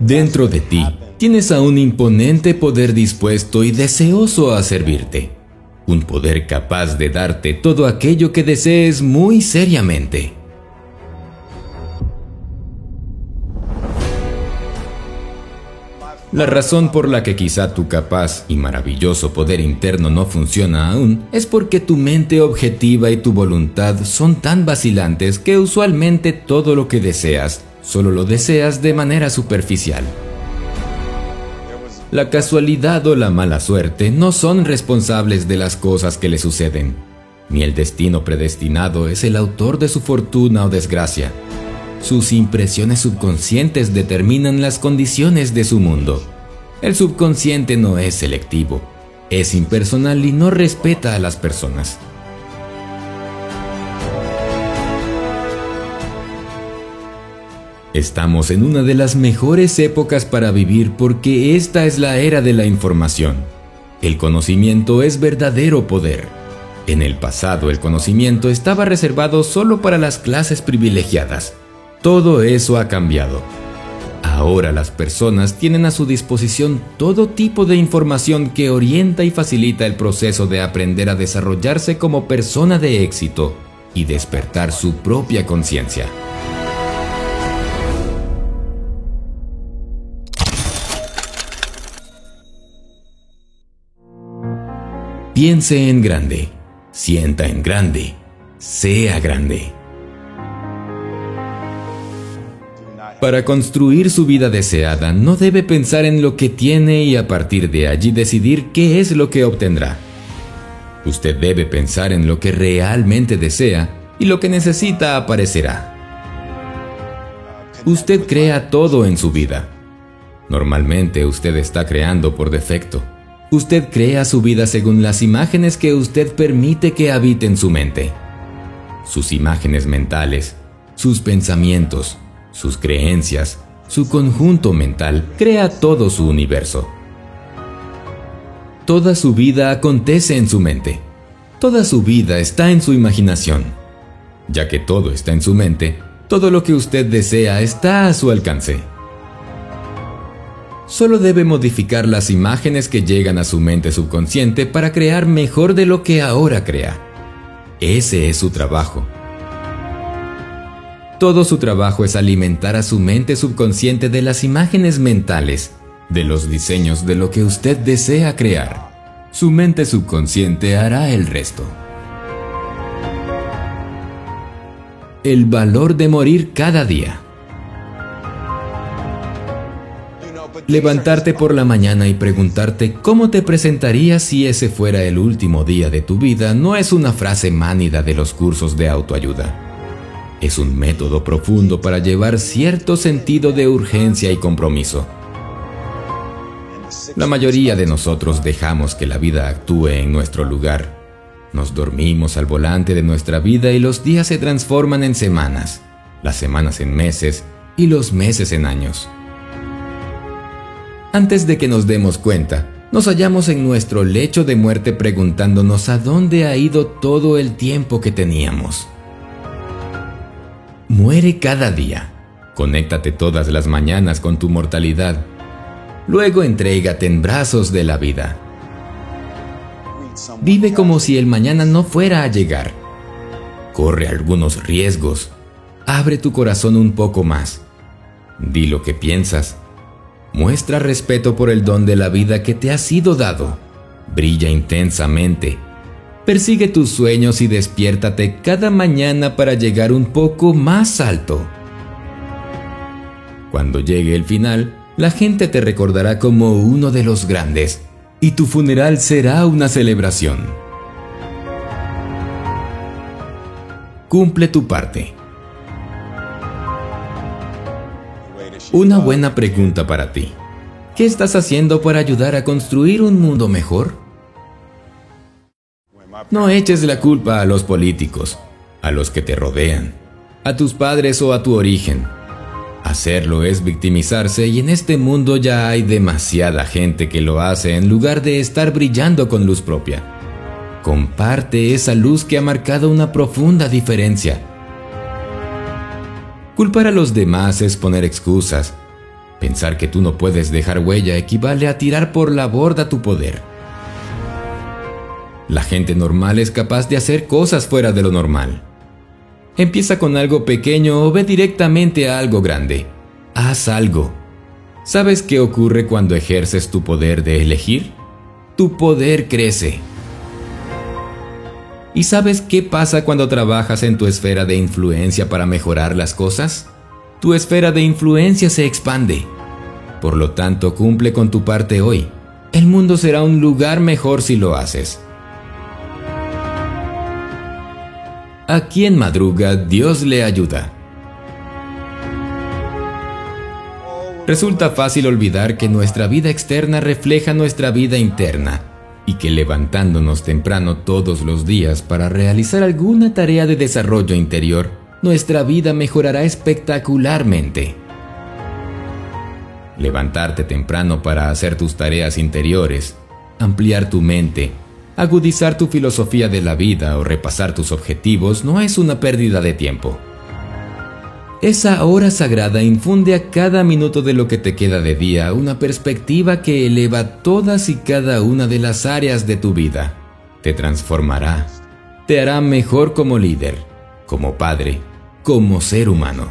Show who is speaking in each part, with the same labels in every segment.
Speaker 1: Dentro de ti tienes a un imponente poder dispuesto y deseoso a servirte. Un poder capaz de darte todo aquello que desees muy seriamente. La razón por la que quizá tu capaz y maravilloso poder interno no funciona aún es porque tu mente objetiva y tu voluntad son tan vacilantes que usualmente todo lo que deseas solo lo deseas de manera superficial. La casualidad o la mala suerte no son responsables de las cosas que le suceden, ni el destino predestinado es el autor de su fortuna o desgracia. Sus impresiones subconscientes determinan las condiciones de su mundo. El subconsciente no es selectivo, es impersonal y no respeta a las personas. Estamos en una de las mejores épocas para vivir porque esta es la era de la información. El conocimiento es verdadero poder. En el pasado el conocimiento estaba reservado solo para las clases privilegiadas. Todo eso ha cambiado. Ahora las personas tienen a su disposición todo tipo de información que orienta y facilita el proceso de aprender a desarrollarse como persona de éxito y despertar su propia conciencia. Piense en grande, sienta en grande, sea grande. Para construir su vida deseada, no debe pensar en lo que tiene y a partir de allí decidir qué es lo que obtendrá. Usted debe pensar en lo que realmente desea y lo que necesita aparecerá. Usted crea todo en su vida. Normalmente usted está creando por defecto. Usted crea su vida según las imágenes que usted permite que habiten su mente. Sus imágenes mentales, sus pensamientos, sus creencias, su conjunto mental crea todo su universo. Toda su vida acontece en su mente. Toda su vida está en su imaginación. Ya que todo está en su mente, todo lo que usted desea está a su alcance. Solo debe modificar las imágenes que llegan a su mente subconsciente para crear mejor de lo que ahora crea. Ese es su trabajo. Todo su trabajo es alimentar a su mente subconsciente de las imágenes mentales, de los diseños de lo que usted desea crear. Su mente subconsciente hará el resto. El valor de morir cada día. Levantarte por la mañana y preguntarte cómo te presentarías si ese fuera el último día de tu vida no es una frase mánida de los cursos de autoayuda es un método profundo para llevar cierto sentido de urgencia y compromiso. La mayoría de nosotros dejamos que la vida actúe en nuestro lugar. Nos dormimos al volante de nuestra vida y los días se transforman en semanas, las semanas en meses y los meses en años. Antes de que nos demos cuenta, nos hallamos en nuestro lecho de muerte preguntándonos a dónde ha ido todo el tiempo que teníamos. Muere cada día. Conéctate todas las mañanas con tu mortalidad. Luego entrégate en brazos de la vida. Vive como si el mañana no fuera a llegar. Corre algunos riesgos. Abre tu corazón un poco más. Di lo que piensas. Muestra respeto por el don de la vida que te ha sido dado. Brilla intensamente Persigue tus sueños y despiértate cada mañana para llegar un poco más alto. Cuando llegue el final, la gente te recordará como uno de los grandes y tu funeral será una celebración. Cumple tu parte. Una buena pregunta para ti. ¿Qué estás haciendo para ayudar a construir un mundo mejor? No eches la culpa a los políticos, a los que te rodean, a tus padres o a tu origen. Hacerlo es victimizarse y en este mundo ya hay demasiada gente que lo hace en lugar de estar brillando con luz propia. Comparte esa luz que ha marcado una profunda diferencia. Culpar a los demás es poner excusas. Pensar que tú no puedes dejar huella equivale a tirar por la borda tu poder. La gente normal es capaz de hacer cosas fuera de lo normal. Empieza con algo pequeño o ve directamente a algo grande. Haz algo. ¿Sabes qué ocurre cuando ejerces tu poder de elegir? Tu poder crece. ¿Y sabes qué pasa cuando trabajas en tu esfera de influencia para mejorar las cosas? Tu esfera de influencia se expande. Por lo tanto, cumple con tu parte hoy. El mundo será un lugar mejor si lo haces. A quien madruga, Dios le ayuda. Resulta fácil olvidar que nuestra vida externa refleja nuestra vida interna y que levantándonos temprano todos los días para realizar alguna tarea de desarrollo interior, nuestra vida mejorará espectacularmente. Levantarte temprano para hacer tus tareas interiores, ampliar tu mente, agudizar tu filosofía de la vida o repasar tus objetivos no es una pérdida de tiempo. Esa hora sagrada infunde a cada minuto de lo que te queda de día una perspectiva que eleva todas y cada una de las áreas de tu vida. Te transformará. Te hará mejor como líder, como padre, como ser humano.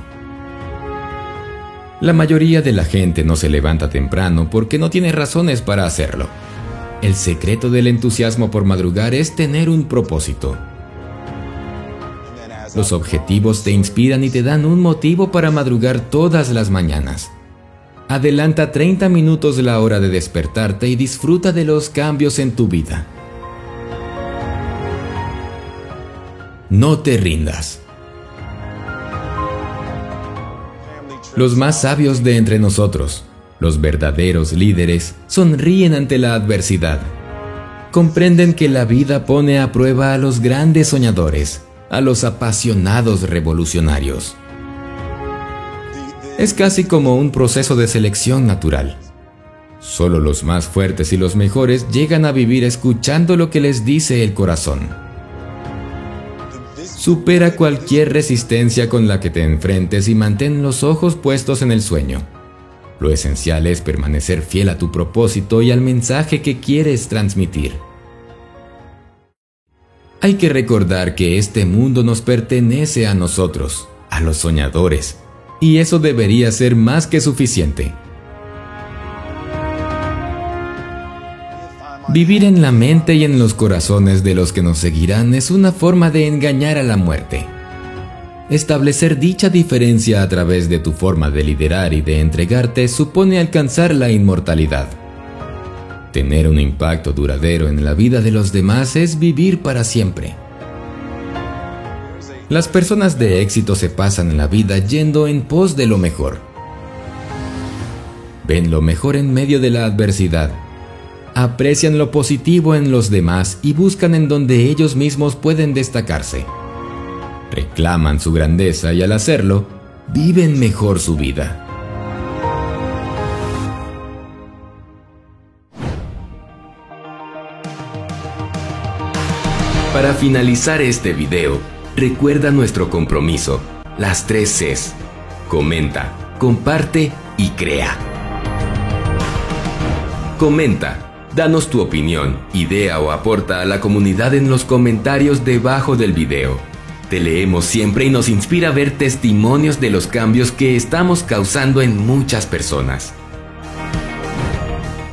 Speaker 1: La mayoría de la gente no se levanta temprano porque no tiene razones para hacerlo. El secreto del entusiasmo por madrugar es tener un propósito. Los objetivos te inspiran y te dan un motivo para madrugar todas las mañanas. Adelanta 30 minutos la hora de despertarte y disfruta de los cambios en tu vida. No te rindas. Los más sabios de entre nosotros, los verdaderos líderes, sonríen ante la adversidad. Comprenden que la vida pone a prueba a los grandes soñadores a los apasionados revolucionarios. Es casi como un proceso de selección natural. Solo los más fuertes y los mejores llegan a vivir escuchando lo que les dice el corazón. Supera cualquier resistencia con la que te enfrentes y mantén los ojos puestos en el sueño. Lo esencial es permanecer fiel a tu propósito y al mensaje que quieres transmitir. Hay que recordar que este mundo nos pertenece a nosotros, a los soñadores, y eso debería ser más que suficiente. Vivir en la mente y en los corazones de los que nos seguirán es una forma de engañar a la muerte. Establecer dicha diferencia a través de tu forma de liderar y de entregarte supone alcanzar la inmortalidad. Tener un impacto duradero en la vida de los demás es vivir para siempre. Las personas de éxito se pasan la vida yendo en pos de lo mejor. Ven lo mejor en medio de la adversidad. Aprecian lo positivo en los demás y buscan en donde ellos mismos pueden destacarse. Reclaman su grandeza y al hacerlo, viven mejor su vida. Para finalizar este video, recuerda nuestro compromiso, las tres Cs. Comenta, comparte y crea. Comenta, danos tu opinión, idea o aporta a la comunidad en los comentarios debajo del video. Te leemos siempre y nos inspira ver testimonios de los cambios que estamos causando en muchas personas.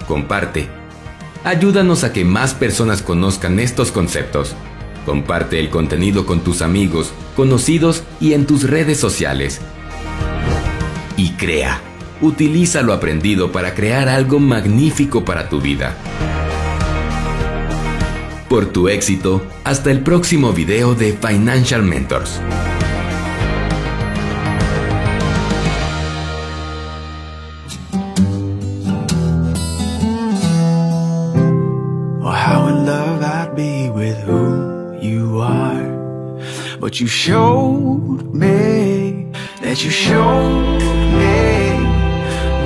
Speaker 1: Comparte. Ayúdanos a que más personas conozcan estos conceptos Comparte el contenido con tus amigos, conocidos y en tus redes sociales. Y crea. Utiliza lo aprendido para crear algo magnífico para tu vida. Por tu éxito, hasta el próximo video de Financial Mentors. But you showed me that you showed me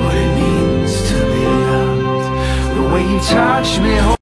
Speaker 1: what it means to be loved. The way you touched me.